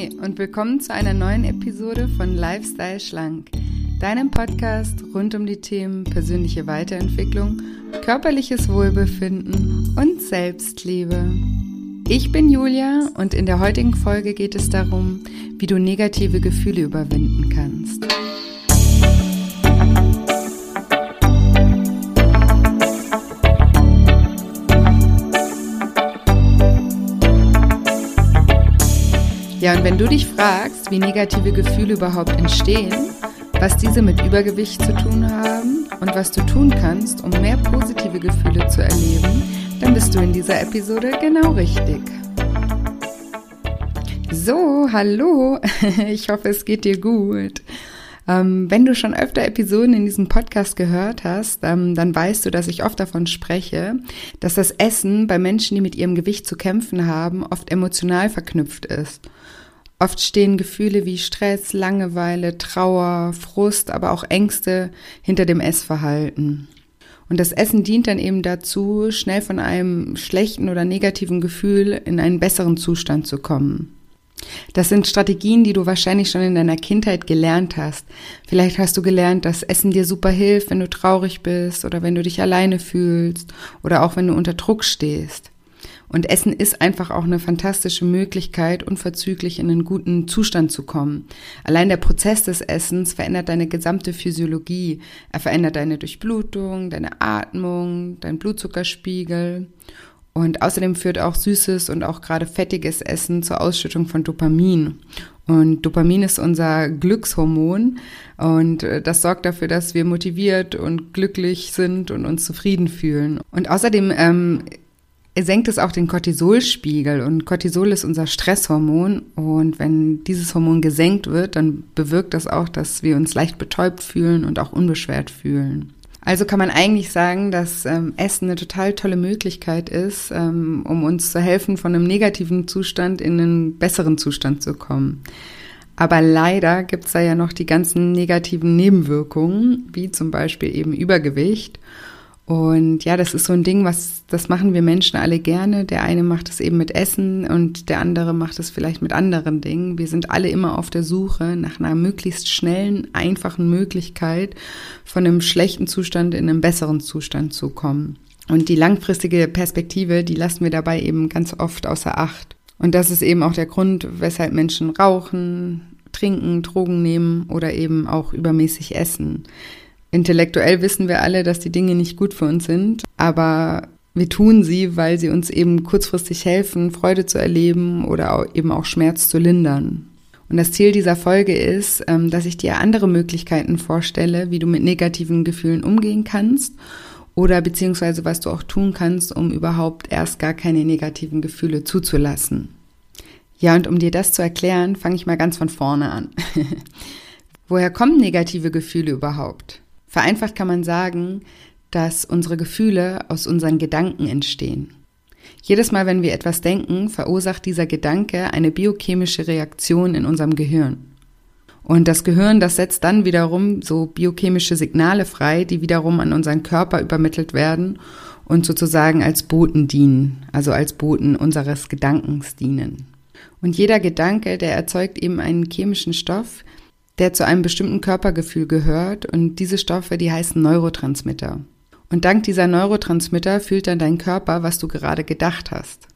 Und willkommen zu einer neuen Episode von Lifestyle Schlank, deinem Podcast rund um die Themen persönliche Weiterentwicklung, körperliches Wohlbefinden und Selbstliebe. Ich bin Julia und in der heutigen Folge geht es darum, wie du negative Gefühle überwinden kannst. Ja, und wenn du dich fragst, wie negative Gefühle überhaupt entstehen, was diese mit Übergewicht zu tun haben und was du tun kannst, um mehr positive Gefühle zu erleben, dann bist du in dieser Episode genau richtig. So, hallo, ich hoffe, es geht dir gut. Ähm, wenn du schon öfter Episoden in diesem Podcast gehört hast, ähm, dann weißt du, dass ich oft davon spreche, dass das Essen bei Menschen, die mit ihrem Gewicht zu kämpfen haben, oft emotional verknüpft ist. Oft stehen Gefühle wie Stress, Langeweile, Trauer, Frust, aber auch Ängste hinter dem Essverhalten. Und das Essen dient dann eben dazu, schnell von einem schlechten oder negativen Gefühl in einen besseren Zustand zu kommen. Das sind Strategien, die du wahrscheinlich schon in deiner Kindheit gelernt hast. Vielleicht hast du gelernt, dass Essen dir super hilft, wenn du traurig bist oder wenn du dich alleine fühlst oder auch wenn du unter Druck stehst. Und Essen ist einfach auch eine fantastische Möglichkeit, unverzüglich in einen guten Zustand zu kommen. Allein der Prozess des Essens verändert deine gesamte Physiologie. Er verändert deine Durchblutung, deine Atmung, dein Blutzuckerspiegel. Und außerdem führt auch süßes und auch gerade fettiges Essen zur Ausschüttung von Dopamin. Und Dopamin ist unser Glückshormon und äh, das sorgt dafür, dass wir motiviert und glücklich sind und uns zufrieden fühlen. Und außerdem ähm, senkt es auch den Cortisolspiegel und Cortisol ist unser Stresshormon und wenn dieses Hormon gesenkt wird, dann bewirkt das auch, dass wir uns leicht betäubt fühlen und auch unbeschwert fühlen. Also kann man eigentlich sagen, dass ähm, Essen eine total tolle Möglichkeit ist, ähm, um uns zu helfen, von einem negativen Zustand in einen besseren Zustand zu kommen. Aber leider gibt's da ja noch die ganzen negativen Nebenwirkungen, wie zum Beispiel eben Übergewicht. Und ja, das ist so ein Ding, was, das machen wir Menschen alle gerne. Der eine macht es eben mit Essen und der andere macht es vielleicht mit anderen Dingen. Wir sind alle immer auf der Suche nach einer möglichst schnellen, einfachen Möglichkeit, von einem schlechten Zustand in einen besseren Zustand zu kommen. Und die langfristige Perspektive, die lassen wir dabei eben ganz oft außer Acht. Und das ist eben auch der Grund, weshalb Menschen rauchen, trinken, Drogen nehmen oder eben auch übermäßig essen. Intellektuell wissen wir alle, dass die Dinge nicht gut für uns sind, aber wir tun sie, weil sie uns eben kurzfristig helfen, Freude zu erleben oder eben auch Schmerz zu lindern. Und das Ziel dieser Folge ist, ähm, dass ich dir andere Möglichkeiten vorstelle, wie du mit negativen Gefühlen umgehen kannst oder beziehungsweise was du auch tun kannst, um überhaupt erst gar keine negativen Gefühle zuzulassen. Ja, und um dir das zu erklären, fange ich mal ganz von vorne an. Woher kommen negative Gefühle überhaupt? Vereinfacht kann man sagen, dass unsere Gefühle aus unseren Gedanken entstehen. Jedes Mal, wenn wir etwas denken, verursacht dieser Gedanke eine biochemische Reaktion in unserem Gehirn. Und das Gehirn, das setzt dann wiederum so biochemische Signale frei, die wiederum an unseren Körper übermittelt werden und sozusagen als Boten dienen, also als Boten unseres Gedankens dienen. Und jeder Gedanke, der erzeugt eben einen chemischen Stoff, der zu einem bestimmten Körpergefühl gehört und diese Stoffe, die heißen Neurotransmitter. Und dank dieser Neurotransmitter fühlt dann dein Körper, was du gerade gedacht hast.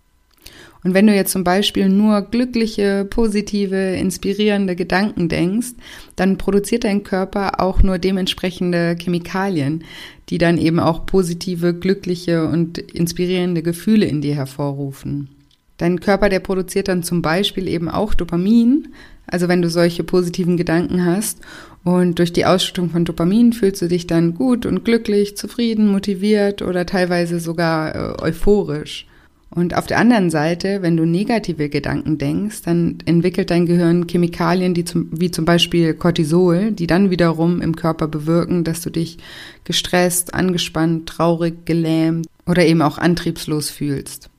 Und wenn du jetzt zum Beispiel nur glückliche, positive, inspirierende Gedanken denkst, dann produziert dein Körper auch nur dementsprechende Chemikalien, die dann eben auch positive, glückliche und inspirierende Gefühle in dir hervorrufen. Dein Körper, der produziert dann zum Beispiel eben auch Dopamin, also wenn du solche positiven Gedanken hast und durch die Ausschüttung von Dopamin fühlst du dich dann gut und glücklich, zufrieden, motiviert oder teilweise sogar äh, euphorisch. Und auf der anderen Seite, wenn du negative Gedanken denkst, dann entwickelt dein Gehirn Chemikalien, die zum, wie zum Beispiel Cortisol, die dann wiederum im Körper bewirken, dass du dich gestresst, angespannt, traurig, gelähmt oder eben auch antriebslos fühlst.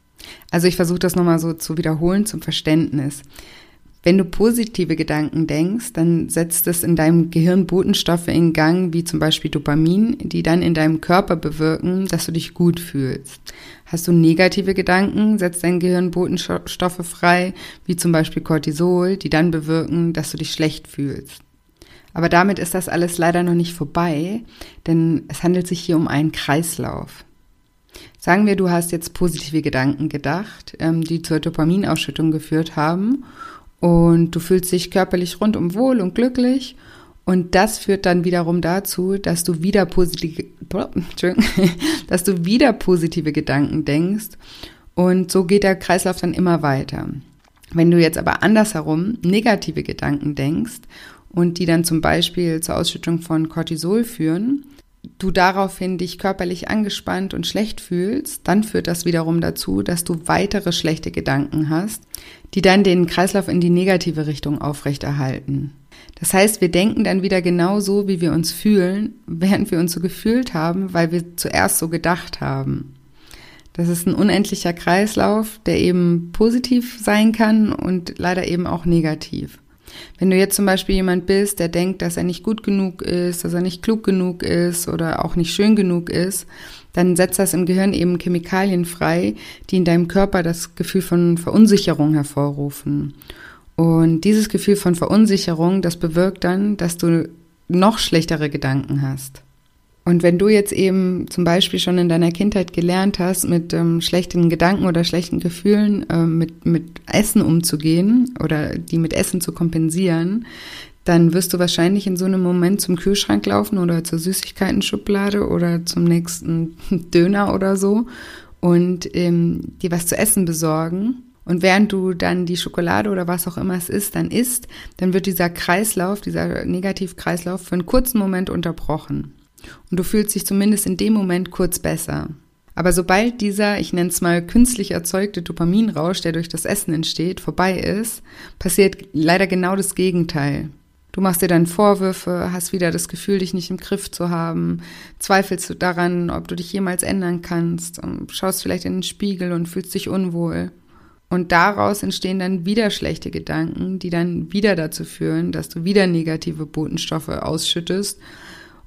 Also ich versuche das nochmal so zu wiederholen zum Verständnis. Wenn du positive Gedanken denkst, dann setzt es in deinem Gehirn Botenstoffe in Gang, wie zum Beispiel Dopamin, die dann in deinem Körper bewirken, dass du dich gut fühlst. Hast du negative Gedanken, setzt dein Gehirn Botenstoffe frei, wie zum Beispiel Cortisol, die dann bewirken, dass du dich schlecht fühlst. Aber damit ist das alles leider noch nicht vorbei, denn es handelt sich hier um einen Kreislauf. Sagen wir, du hast jetzt positive Gedanken gedacht, ähm, die zur Dopaminausschüttung geführt haben und du fühlst dich körperlich rundum wohl und glücklich. Und das führt dann wiederum dazu, dass du wieder positive, dass du wieder positive Gedanken denkst. Und so geht der Kreislauf dann immer weiter. Wenn du jetzt aber andersherum negative Gedanken denkst und die dann zum Beispiel zur Ausschüttung von Cortisol führen, du daraufhin dich körperlich angespannt und schlecht fühlst, dann führt das wiederum dazu, dass du weitere schlechte Gedanken hast, die dann den Kreislauf in die negative Richtung aufrechterhalten. Das heißt, wir denken dann wieder genau so, wie wir uns fühlen, während wir uns so gefühlt haben, weil wir zuerst so gedacht haben. Das ist ein unendlicher Kreislauf, der eben positiv sein kann und leider eben auch negativ. Wenn du jetzt zum Beispiel jemand bist, der denkt, dass er nicht gut genug ist, dass er nicht klug genug ist oder auch nicht schön genug ist, dann setzt das im Gehirn eben Chemikalien frei, die in deinem Körper das Gefühl von Verunsicherung hervorrufen. Und dieses Gefühl von Verunsicherung, das bewirkt dann, dass du noch schlechtere Gedanken hast. Und wenn du jetzt eben zum Beispiel schon in deiner Kindheit gelernt hast, mit ähm, schlechten Gedanken oder schlechten Gefühlen äh, mit, mit Essen umzugehen oder die mit Essen zu kompensieren, dann wirst du wahrscheinlich in so einem Moment zum Kühlschrank laufen oder zur Süßigkeiten-Schublade oder zum nächsten Döner oder so und ähm, dir was zu essen besorgen. Und während du dann die Schokolade oder was auch immer es ist, dann isst, dann wird dieser Kreislauf, dieser Negativkreislauf für einen kurzen Moment unterbrochen und du fühlst dich zumindest in dem Moment kurz besser. Aber sobald dieser, ich nenne es mal künstlich erzeugte Dopaminrausch, der durch das Essen entsteht, vorbei ist, passiert leider genau das Gegenteil. Du machst dir dann Vorwürfe, hast wieder das Gefühl, dich nicht im Griff zu haben, zweifelst du daran, ob du dich jemals ändern kannst, schaust vielleicht in den Spiegel und fühlst dich unwohl. Und daraus entstehen dann wieder schlechte Gedanken, die dann wieder dazu führen, dass du wieder negative Botenstoffe ausschüttest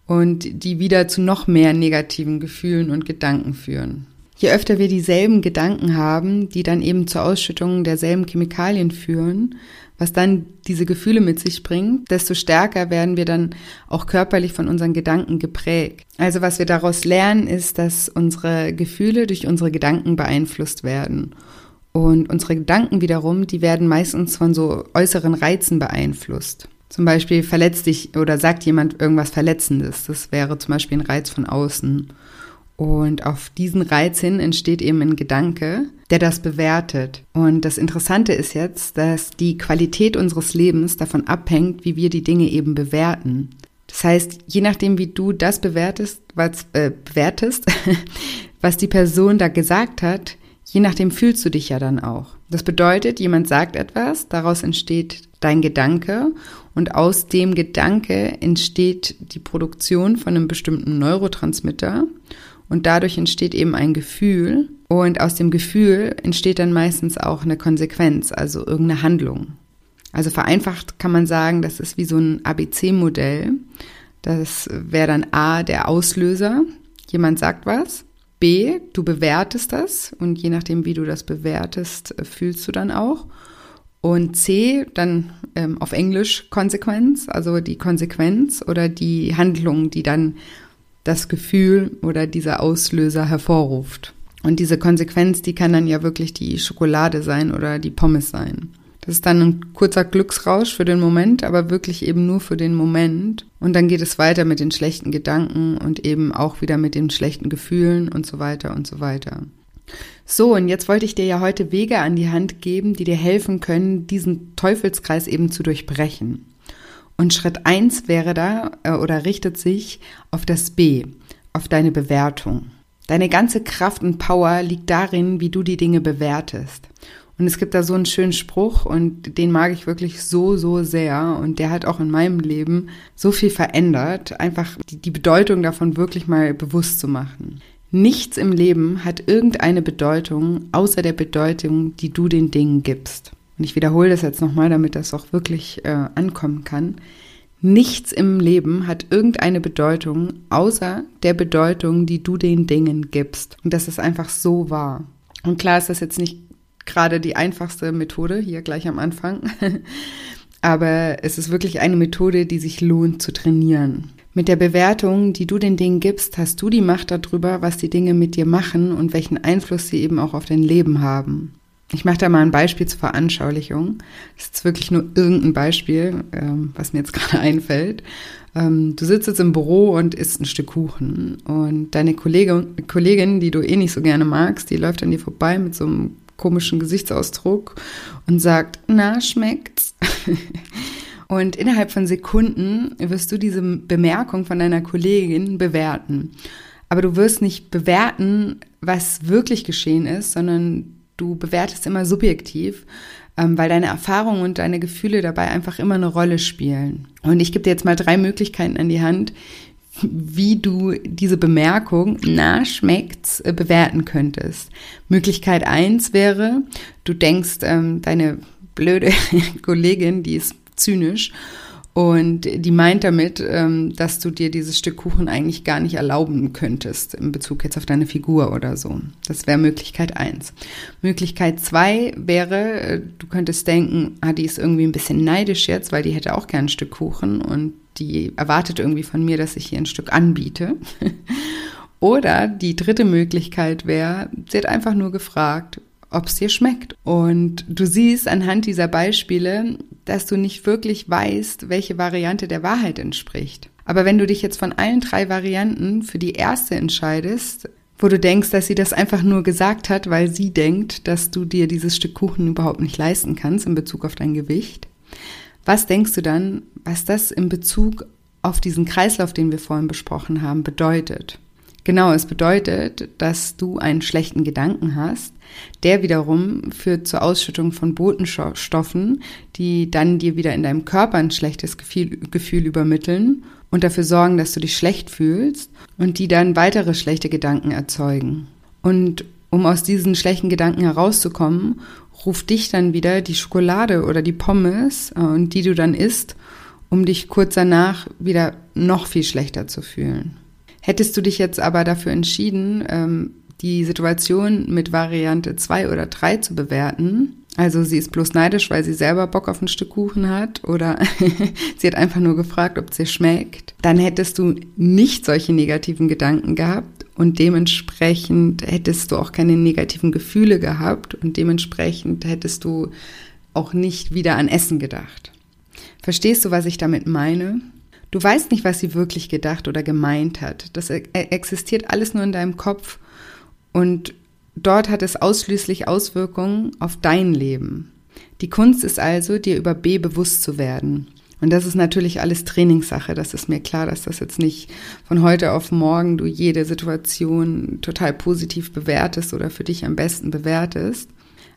und die wieder zu noch mehr negativen Gefühlen und Gedanken führen. Je öfter wir dieselben Gedanken haben, die dann eben zur Ausschüttung derselben Chemikalien führen, was dann diese Gefühle mit sich bringt, desto stärker werden wir dann auch körperlich von unseren Gedanken geprägt. Also was wir daraus lernen, ist, dass unsere Gefühle durch unsere Gedanken beeinflusst werden. Und unsere Gedanken wiederum, die werden meistens von so äußeren Reizen beeinflusst. Zum Beispiel verletzt dich oder sagt jemand irgendwas Verletzendes. Das wäre zum Beispiel ein Reiz von außen. Und auf diesen Reiz hin entsteht eben ein Gedanke, der das bewertet. Und das Interessante ist jetzt, dass die Qualität unseres Lebens davon abhängt, wie wir die Dinge eben bewerten. Das heißt, je nachdem, wie du das bewertest, was, äh, bewertest, was die Person da gesagt hat, je nachdem fühlst du dich ja dann auch. Das bedeutet, jemand sagt etwas, daraus entsteht dein Gedanke und aus dem Gedanke entsteht die Produktion von einem bestimmten Neurotransmitter und dadurch entsteht eben ein Gefühl und aus dem Gefühl entsteht dann meistens auch eine Konsequenz, also irgendeine Handlung. Also vereinfacht kann man sagen, das ist wie so ein ABC-Modell. Das wäre dann A, der Auslöser. Jemand sagt was. B, du bewertest das und je nachdem, wie du das bewertest, fühlst du dann auch. Und C, dann ähm, auf Englisch Konsequenz, also die Konsequenz oder die Handlung, die dann das Gefühl oder dieser Auslöser hervorruft. Und diese Konsequenz, die kann dann ja wirklich die Schokolade sein oder die Pommes sein. Das ist dann ein kurzer Glücksrausch für den Moment, aber wirklich eben nur für den Moment. Und dann geht es weiter mit den schlechten Gedanken und eben auch wieder mit den schlechten Gefühlen und so weiter und so weiter. So, und jetzt wollte ich dir ja heute Wege an die Hand geben, die dir helfen können, diesen Teufelskreis eben zu durchbrechen. Und Schritt eins wäre da äh, oder richtet sich auf das B, auf deine Bewertung. Deine ganze Kraft und Power liegt darin, wie du die Dinge bewertest. Und es gibt da so einen schönen Spruch und den mag ich wirklich so, so sehr. Und der hat auch in meinem Leben so viel verändert, einfach die, die Bedeutung davon wirklich mal bewusst zu machen. Nichts im Leben hat irgendeine Bedeutung außer der Bedeutung, die du den Dingen gibst. Und ich wiederhole das jetzt nochmal, damit das auch wirklich äh, ankommen kann. Nichts im Leben hat irgendeine Bedeutung außer der Bedeutung, die du den Dingen gibst. Und das ist einfach so wahr. Und klar ist das jetzt nicht gerade die einfachste Methode, hier gleich am Anfang. Aber es ist wirklich eine Methode, die sich lohnt zu trainieren. Mit der Bewertung, die du den Dingen gibst, hast du die Macht darüber, was die Dinge mit dir machen und welchen Einfluss sie eben auch auf dein Leben haben. Ich mache da mal ein Beispiel zur Veranschaulichung. Das ist wirklich nur irgendein Beispiel, ähm, was mir jetzt gerade einfällt. Ähm, du sitzt jetzt im Büro und isst ein Stück Kuchen und deine Kollege, Kollegin, die du eh nicht so gerne magst, die läuft an dir vorbei mit so einem komischen Gesichtsausdruck und sagt, na, schmeckt's? und innerhalb von Sekunden wirst du diese Bemerkung von deiner Kollegin bewerten. Aber du wirst nicht bewerten, was wirklich geschehen ist, sondern du bewertest immer subjektiv, ähm, weil deine Erfahrungen und deine Gefühle dabei einfach immer eine Rolle spielen. Und ich gebe dir jetzt mal drei Möglichkeiten an die Hand, wie du diese Bemerkung, na, schmeckt's, äh, bewerten könntest. Möglichkeit eins wäre, du denkst, ähm, deine blöde Kollegin, die ist zynisch und die meint damit, ähm, dass du dir dieses Stück Kuchen eigentlich gar nicht erlauben könntest in Bezug jetzt auf deine Figur oder so. Das wäre Möglichkeit eins. Möglichkeit zwei wäre, äh, du könntest denken, ah, die ist irgendwie ein bisschen neidisch jetzt, weil die hätte auch gern ein Stück Kuchen und die erwartet irgendwie von mir, dass ich hier ein Stück anbiete. Oder die dritte Möglichkeit wäre, sie hat einfach nur gefragt, ob es dir schmeckt. Und du siehst anhand dieser Beispiele, dass du nicht wirklich weißt, welche Variante der Wahrheit entspricht. Aber wenn du dich jetzt von allen drei Varianten für die erste entscheidest, wo du denkst, dass sie das einfach nur gesagt hat, weil sie denkt, dass du dir dieses Stück Kuchen überhaupt nicht leisten kannst in Bezug auf dein Gewicht, was denkst du dann, was das in Bezug auf diesen Kreislauf, den wir vorhin besprochen haben, bedeutet? Genau, es bedeutet, dass du einen schlechten Gedanken hast, der wiederum führt zur Ausschüttung von Botenstoffen, die dann dir wieder in deinem Körper ein schlechtes Gefühl, Gefühl übermitteln und dafür sorgen, dass du dich schlecht fühlst und die dann weitere schlechte Gedanken erzeugen. Und um aus diesen schlechten Gedanken herauszukommen, ruft dich dann wieder die Schokolade oder die Pommes äh, und die du dann isst, um dich kurz danach wieder noch viel schlechter zu fühlen. Hättest du dich jetzt aber dafür entschieden, ähm, die Situation mit Variante 2 oder 3 zu bewerten, also sie ist bloß neidisch, weil sie selber Bock auf ein Stück Kuchen hat oder sie hat einfach nur gefragt, ob es ihr schmeckt, dann hättest du nicht solche negativen Gedanken gehabt und dementsprechend hättest du auch keine negativen Gefühle gehabt und dementsprechend hättest du auch nicht wieder an Essen gedacht. Verstehst du, was ich damit meine? Du weißt nicht, was sie wirklich gedacht oder gemeint hat. Das e-, existiert alles nur in deinem Kopf und dort hat es ausschließlich Auswirkungen auf dein Leben. Die Kunst ist also, dir über B bewusst zu werden. Und das ist natürlich alles Trainingssache. Das ist mir klar, dass das jetzt nicht von heute auf morgen du jede Situation total positiv bewertest oder für dich am besten bewertest.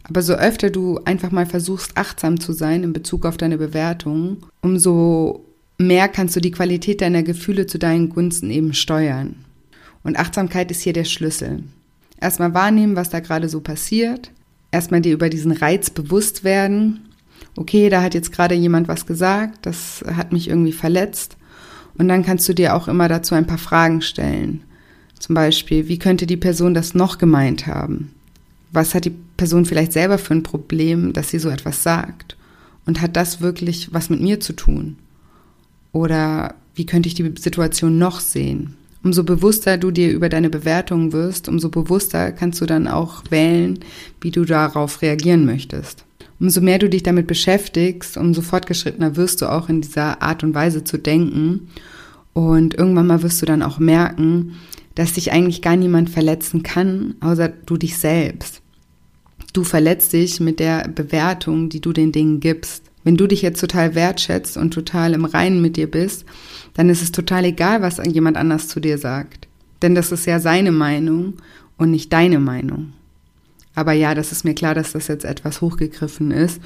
Aber so öfter du einfach mal versuchst, achtsam zu sein in Bezug auf deine Bewertung, umso mehr kannst du die Qualität deiner Gefühle zu deinen Gunsten eben steuern. Und Achtsamkeit ist hier der Schlüssel. Erstmal wahrnehmen, was da gerade so passiert. Erstmal dir über diesen Reiz bewusst werden. Okay, da hat jetzt gerade jemand was gesagt, das hat mich irgendwie verletzt. Und dann kannst du dir auch immer dazu ein paar Fragen stellen. Zum Beispiel, wie könnte die Person das noch gemeint haben? Was hat die Person vielleicht selber für ein Problem, dass sie so etwas sagt? Und hat das wirklich was mit mir zu tun? Oder wie könnte ich die Situation noch sehen? Umso bewusster du dir über deine Bewertungen wirst, umso bewusster kannst du dann auch wählen, wie du darauf reagieren möchtest. Umso mehr du dich damit beschäftigst, umso fortgeschrittener wirst du auch in dieser Art und Weise zu denken. Und irgendwann mal wirst du dann auch merken, dass dich eigentlich gar niemand verletzen kann, außer du dich selbst. Du verletzt dich mit der Bewertung, die du den Dingen gibst. Wenn du dich jetzt total wertschätzt und total im Reinen mit dir bist, dann ist es total egal, was jemand anders zu dir sagt. Denn das ist ja seine Meinung und nicht deine Meinung. Aber ja, das ist mir klar, dass das jetzt etwas hochgegriffen ist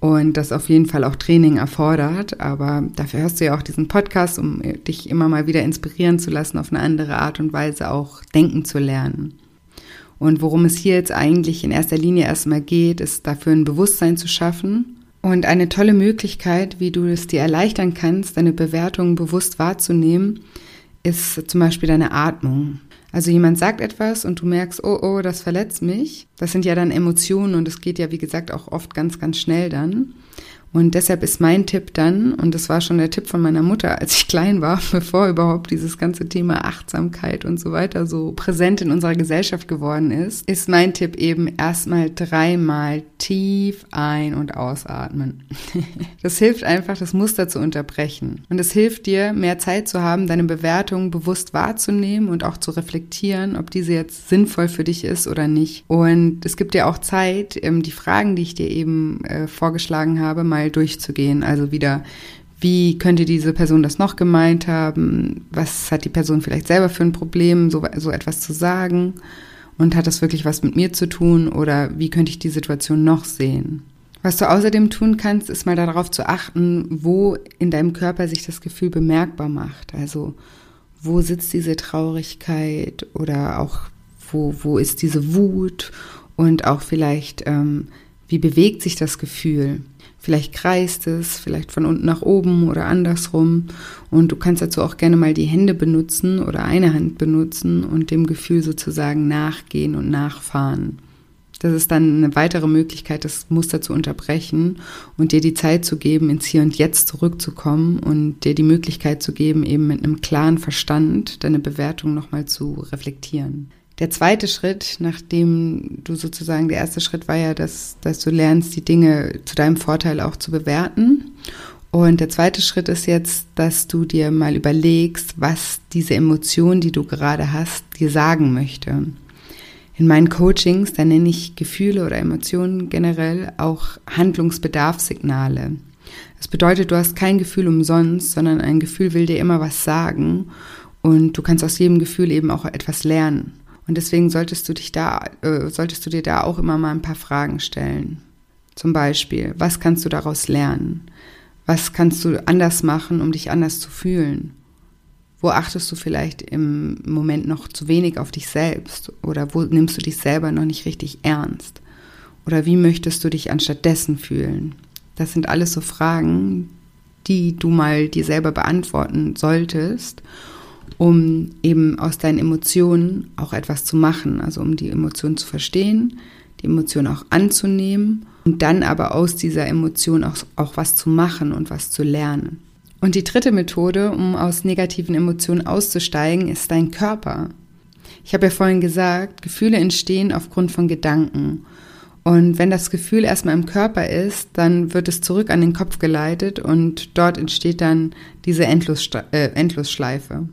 und das auf jeden Fall auch Training erfordert. Aber dafür hast du ja auch diesen Podcast, um dich immer mal wieder inspirieren zu lassen, auf eine andere Art und Weise auch denken zu lernen. Und worum es hier jetzt eigentlich in erster Linie erstmal geht, ist dafür ein Bewusstsein zu schaffen. Und eine tolle Möglichkeit, wie du es dir erleichtern kannst, deine Bewertungen bewusst wahrzunehmen, ist zum Beispiel deine Atmung. Also jemand sagt etwas und du merkst, oh, oh, das verletzt mich. Das sind ja dann Emotionen und es geht ja, wie gesagt, auch oft ganz, ganz schnell dann. Und deshalb ist mein Tipp dann, und das war schon der Tipp von meiner Mutter, als ich klein war, bevor überhaupt dieses ganze Thema Achtsamkeit und so weiter so präsent in unserer Gesellschaft geworden ist, ist mein Tipp eben erstmal dreimal tief ein- und ausatmen. Das hilft einfach, das Muster zu unterbrechen. Und es hilft dir, mehr Zeit zu haben, deine Bewertung bewusst wahrzunehmen und auch zu reflektieren, ob diese jetzt sinnvoll für dich ist oder nicht. Und es gibt dir auch Zeit, ähm, die Fragen, die ich dir eben äh, vorgeschlagen habe, mal mal durchzugehen. Also wieder, wie könnte diese Person das noch gemeint haben? Was hat die Person vielleicht selber für ein Problem, so, so etwas zu sagen? Und hat das wirklich was mit mir zu tun? Oder wie könnte ich die Situation noch sehen? Was du außerdem tun kannst, ist mal darauf zu achten, wo in deinem Körper sich das Gefühl bemerkbar macht. Also wo sitzt diese Traurigkeit oder auch wo, wo ist diese Wut und auch vielleicht, ähm, wie bewegt sich das Gefühl. Vielleicht kreist es, vielleicht von unten nach oben oder andersrum. Und du kannst dazu auch gerne mal die Hände benutzen oder eine Hand benutzen und dem Gefühl sozusagen nachgehen und nachfahren. Das ist dann eine weitere Möglichkeit, das Muster zu unterbrechen und dir die Zeit zu geben, ins Hier und Jetzt zurückzukommen und dir die Möglichkeit zu geben, eben mit einem klaren Verstand deine Bewertung nochmal zu reflektieren. Der zweite Schritt, nachdem du sozusagen, der erste Schritt war ja, dass, dass du lernst, die Dinge zu deinem Vorteil auch zu bewerten. Und der zweite Schritt ist jetzt, dass du dir mal überlegst, was diese Emotion, die du gerade hast, dir sagen möchte. In meinen Coachings, da nenne ich Gefühle oder Emotionen generell auch Handlungsbedarfssignale. Das bedeutet, du hast kein Gefühl umsonst, sondern ein Gefühl will dir immer was sagen und du kannst aus jedem Gefühl eben auch etwas lernen. Und deswegen solltest du dich da, äh, solltest du dir da auch immer mal ein paar Fragen stellen. Zum Beispiel, was kannst du daraus lernen? Was kannst du anders machen, um dich anders zu fühlen? Wo achtest du vielleicht im Moment noch zu wenig auf dich selbst? Oder wo nimmst du dich selber noch nicht richtig ernst? Oder wie möchtest du dich anstattdessen fühlen? Das sind alles so Fragen, die du mal dir selber beantworten solltest um eben aus deinen Emotionen auch etwas zu machen, also um die Emotionen zu verstehen, die Emotionen auch anzunehmen und dann aber aus dieser Emotion auch, auch was zu machen und was zu lernen. Und die dritte Methode, um aus negativen Emotionen auszusteigen, ist dein Körper. Ich habe ja vorhin gesagt, Gefühle entstehen aufgrund von Gedanken. Und wenn das Gefühl erstmal im Körper ist, dann wird es zurück an den Kopf geleitet und dort entsteht dann diese Endlosschleife.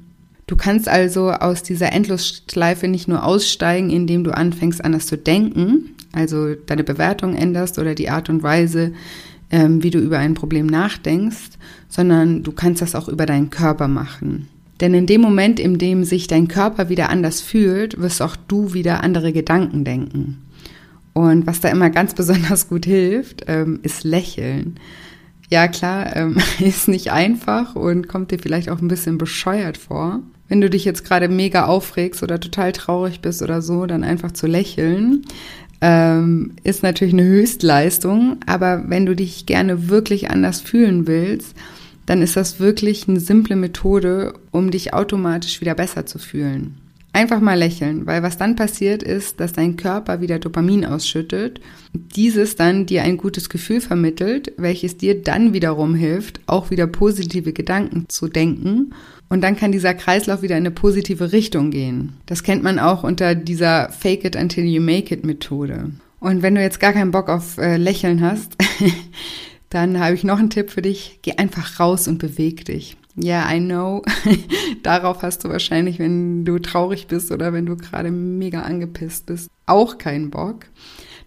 Du kannst also aus dieser Endlosschleife nicht nur aussteigen, indem du anfängst anders zu denken, also deine Bewertung änderst oder die Art und Weise, ähm, wie du über ein Problem nachdenkst, sondern du kannst das auch über deinen Körper machen. Denn in dem Moment, in dem sich dein Körper wieder anders fühlt, wirst auch du wieder andere Gedanken denken. Und was da immer ganz besonders gut hilft, ähm, ist Lächeln. Ja, klar, ähm, ist nicht einfach und kommt dir vielleicht auch ein bisschen bescheuert vor wenn du dich jetzt gerade mega aufregst oder total traurig bist oder so, dann einfach zu lächeln. Ähm, ist natürlich eine Höchstleistung, aber wenn du dich gerne wirklich anders fühlen willst, dann ist das wirklich eine simple Methode, um dich automatisch wieder besser zu fühlen. Einfach mal lächeln, weil was dann passiert ist, dass dein Körper wieder Dopamin ausschüttet, dieses dann dir ein gutes Gefühl vermittelt, welches dir dann wiederum hilft, auch wieder positive Gedanken zu denken und dann kann dieser Kreislauf wieder in eine positive Richtung gehen. Das kennt man auch unter dieser Fake it until you make it Methode. Und wenn du jetzt gar keinen Bock auf äh, Lächeln hast, dann habe ich noch einen Tipp für dich. Geh einfach raus und beweg dich. Ja, yeah, I know. Darauf hast du wahrscheinlich, wenn du traurig bist oder wenn du gerade mega angepisst bist, auch keinen Bock.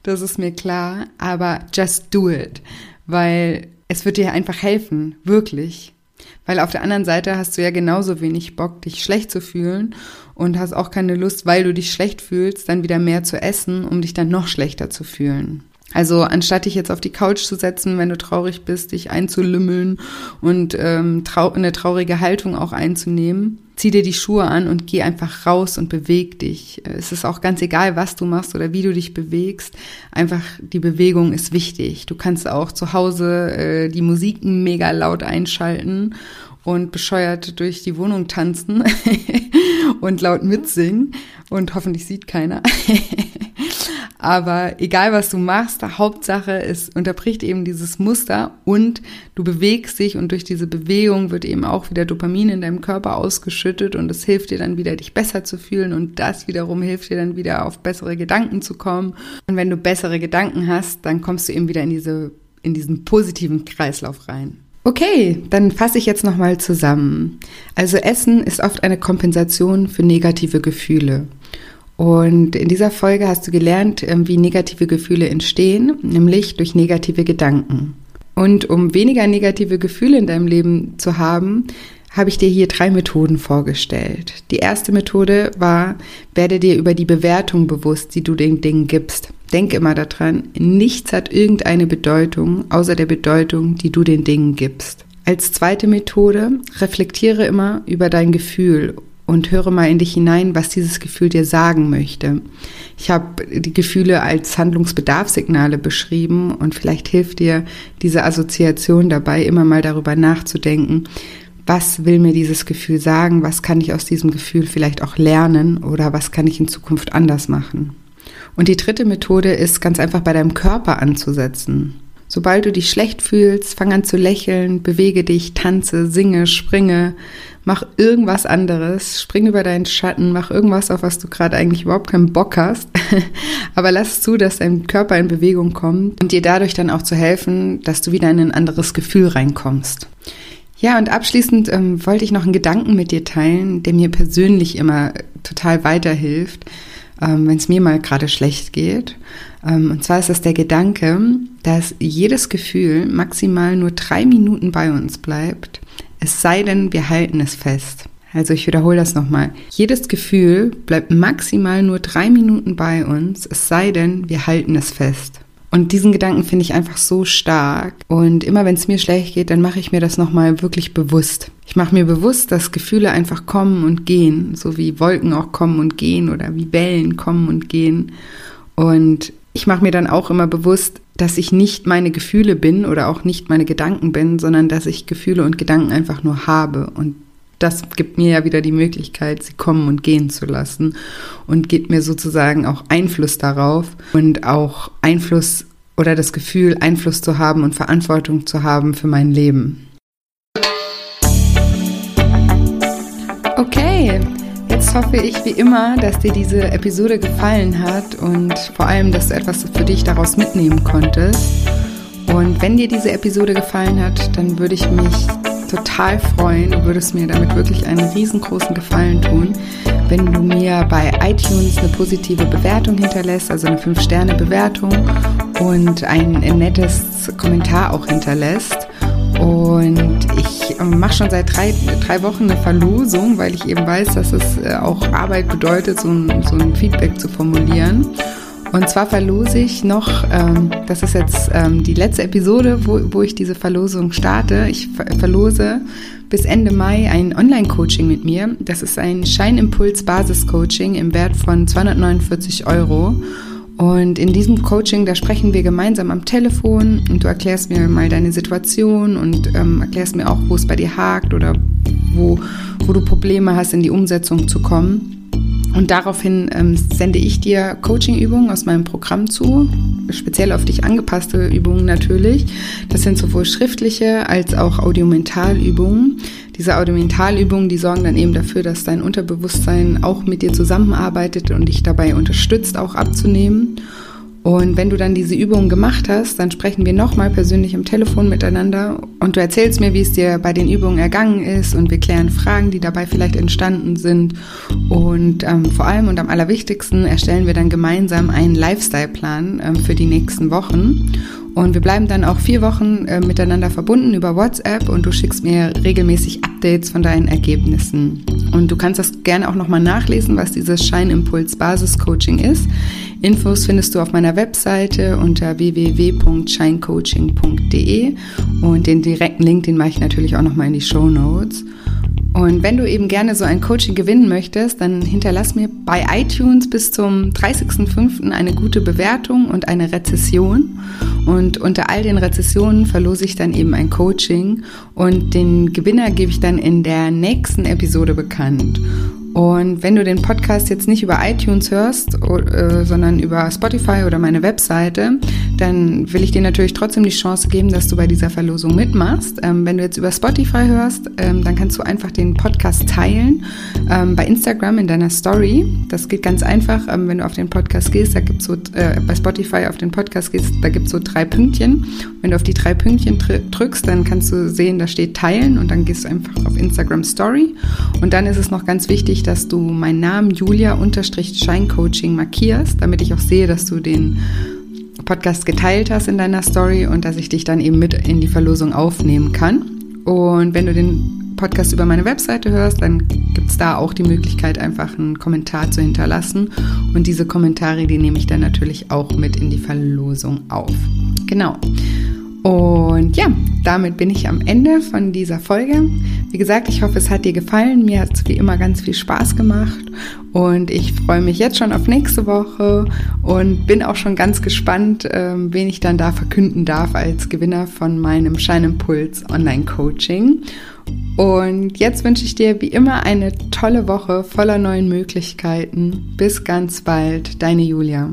Das ist mir klar. Aber just do it. Weil es wird dir einfach helfen. Wirklich. Weil auf der anderen Seite hast du ja genauso wenig Bock, dich schlecht zu fühlen und hast auch keine Lust, weil du dich schlecht fühlst, dann wieder mehr zu essen, um dich dann noch schlechter zu fühlen. Also anstatt dich jetzt auf die Couch zu setzen, wenn du traurig bist, dich einzulümmeln und ähm, trau eine traurige Haltung auch einzunehmen, zieh dir die Schuhe an und geh einfach raus und beweg dich. Es ist auch ganz egal, was du machst oder wie du dich bewegst. Einfach die Bewegung ist wichtig. Du kannst auch zu Hause äh, die Musik mega laut einschalten und bescheuert durch die Wohnung tanzen und laut mitsingen und hoffentlich sieht keiner. Aber egal was du machst, Hauptsache es unterbricht eben dieses Muster und du bewegst dich und durch diese Bewegung wird eben auch wieder Dopamin in deinem Körper ausgeschüttet und es hilft dir dann wieder, dich besser zu fühlen und das wiederum hilft dir dann wieder auf bessere Gedanken zu kommen. Und wenn du bessere Gedanken hast, dann kommst du eben wieder in diese, in diesen positiven Kreislauf rein. Okay, dann fasse ich jetzt nochmal zusammen. Also Essen ist oft eine Kompensation für negative Gefühle. Und in dieser Folge hast du gelernt, ähm, wie negative Gefühle entstehen, nämlich durch negative Gedanken. Und um weniger negative Gefühle in deinem Leben zu haben, habe ich dir hier drei Methoden vorgestellt. Die erste Methode war, werde dir über die Bewertung bewusst, die du den Dingen gibst. Denk immer daran, nichts hat irgendeine Bedeutung außer der Bedeutung, die du den Dingen gibst. Als zweite Methode, reflektiere immer über dein Gefühl und höre mal in dich hinein, was dieses Gefühl dir sagen möchte. Ich habe die Gefühle als Handlungsbedarfssignale beschrieben und vielleicht hilft dir diese Assoziation dabei, immer mal darüber nachzudenken, was will mir dieses Gefühl sagen, was kann ich aus diesem Gefühl vielleicht auch lernen oder was kann ich in Zukunft anders machen. Und die dritte Methode ist ganz einfach bei deinem Körper anzusetzen. Sobald du dich schlecht fühlst, fang an zu lächeln, bewege dich, tanze, singe, springe, mach irgendwas anderes, spring über deinen Schatten, mach irgendwas, auf was du gerade eigentlich überhaupt keinen Bock hast. Aber lass zu, dass dein Körper in Bewegung kommt und dir dadurch dann auch zu helfen, dass du wieder in ein anderes Gefühl reinkommst. Ja, und abschließend ähm, wollte ich noch einen Gedanken mit dir teilen, der mir persönlich immer total weiterhilft ähm, wenn es mir mal gerade schlecht geht. Ähm, und zwar ist das der Gedanke, dass jedes Gefühl maximal nur drei Minuten bei uns bleibt, es sei denn, wir halten es fest. Also ich wiederhole das nochmal. Jedes Gefühl bleibt maximal nur drei Minuten bei uns, es sei denn, wir halten es fest. Und diesen Gedanken finde ich einfach so stark. Und immer wenn es mir schlecht geht, dann mache ich mir das nochmal wirklich bewusst. Ich mache mir bewusst, dass Gefühle einfach kommen und gehen, so wie Wolken auch kommen und gehen oder wie Wellen kommen und gehen. Und ich mache mir dann auch immer bewusst, dass ich nicht meine Gefühle bin oder auch nicht meine Gedanken bin, sondern dass ich Gefühle und Gedanken einfach nur habe. Und das gibt mir ja wieder die Möglichkeit, sie kommen und gehen zu lassen und gibt mir sozusagen auch Einfluss darauf und auch Einfluss oder das Gefühl, Einfluss zu haben und Verantwortung zu haben für mein Leben. Okay, jetzt hoffe ich wie immer, dass dir diese Episode gefallen hat und vor allem, dass du etwas für dich daraus mitnehmen konntest. Und wenn dir diese Episode gefallen hat, dann würde ich mich total freuen. Du würdest mir damit wirklich einen riesengroßen Gefallen tun, wenn du mir bei iTunes eine positive Bewertung hinterlässt, also eine 5-Sterne-Bewertung und ein nettes Kommentar auch hinterlässt. Und ich mache schon seit drei, drei Wochen eine Verlosung, weil ich eben weiß, dass es äh, auch Arbeit bedeutet, so ein, so ein Feedback zu formulieren. Und zwar verlose ich noch, ähm, das ist jetzt ähm, die letzte Episode, wo, wo ich diese Verlosung starte. Ich ver verlose bis Ende Mai ein Online-Coaching mit mir. Das ist ein Scheinimpuls-Basis-Coaching im Wert von 249 Euro. Und in diesem Coaching, da sprechen wir gemeinsam am Telefon und du erklärst mir mal deine Situation und ähm, erklärst mir auch, wo es bei dir hakt oder wo, wo du Probleme hast, in die Umsetzung zu kommen. Und daraufhin ähm, sende ich dir Coaching-Übungen aus meinem Programm zu, speziell auf dich angepasste Übungen natürlich. Das sind sowohl schriftliche als auch Audiomentalübungen. Diese Audiomentalübungen, die sorgen dann eben dafür, dass dein Unterbewusstsein auch mit dir zusammenarbeitet und dich dabei unterstützt, auch abzunehmen. Und wenn du dann diese Übungen gemacht hast, dann sprechen wir nochmal persönlich am Telefon miteinander und du erzählst mir, wie es dir bei den Übungen ergangen ist und wir klären Fragen, die dabei vielleicht entstanden sind. Und ähm, vor allem und am allerwichtigsten erstellen wir dann gemeinsam einen Lifestyle-Plan ähm, für die nächsten Wochen. Und wir bleiben dann auch vier Wochen äh, miteinander verbunden über WhatsApp und du schickst mir regelmäßig Updates von deinen Ergebnissen. Und du kannst das gerne auch nochmal nachlesen, was dieses Scheinimpuls Basis Coaching ist. Infos findest du auf meiner Webseite unter www.scheincoaching.de und den direkten Link, den mache ich natürlich auch nochmal in die Show Notes. Und wenn du eben gerne so ein Coaching gewinnen möchtest, dann hinterlass mir bei iTunes bis zum 30.05. eine gute Bewertung und eine Rezession. Und unter all den Rezessionen verlose ich dann eben ein Coaching und den Gewinner gebe ich dann in der nächsten Episode bekannt. Und wenn du den Podcast jetzt nicht über iTunes hörst, äh, sondern über Spotify oder meine Webseite, dann will ich dir natürlich trotzdem die Chance geben, dass du bei dieser Verlosung mitmachst. Ähm, wenn du jetzt über Spotify hörst, ähm, dann kannst du einfach den Podcast teilen ähm, bei Instagram in deiner Story. Das geht ganz einfach, wenn du auf den Podcast gehst, da gibt's so, äh, bei Spotify auf den Podcast gehst, da gibt's so drei Pünktchen. Wenn du auf die drei Pünktchen drückst, dann kannst du sehen, da steht teilen und dann gehst du einfach auf Instagram Story. Und dann ist es noch ganz wichtig, dass du meinen Namen Julia-Scheincoaching markierst, damit ich auch sehe, dass du den Podcast geteilt hast in deiner Story und dass ich dich dann eben mit in die Verlosung aufnehmen kann. Und wenn du den Podcast über meine Webseite hörst, dann gibt es da auch die Möglichkeit, einfach einen Kommentar zu hinterlassen. Und diese Kommentare, die nehme ich dann natürlich auch mit in die Verlosung auf. Genau. Und ja, damit bin ich am Ende von dieser Folge. Wie gesagt, ich hoffe, es hat dir gefallen. Mir hat es wie immer ganz viel Spaß gemacht und ich freue mich jetzt schon auf nächste Woche und bin auch schon ganz gespannt, ähm, wen ich dann da verkünden darf als Gewinner von meinem Scheinimpuls Online Coaching. Und jetzt wünsche ich dir wie immer eine tolle Woche voller neuen Möglichkeiten. Bis ganz bald, deine Julia.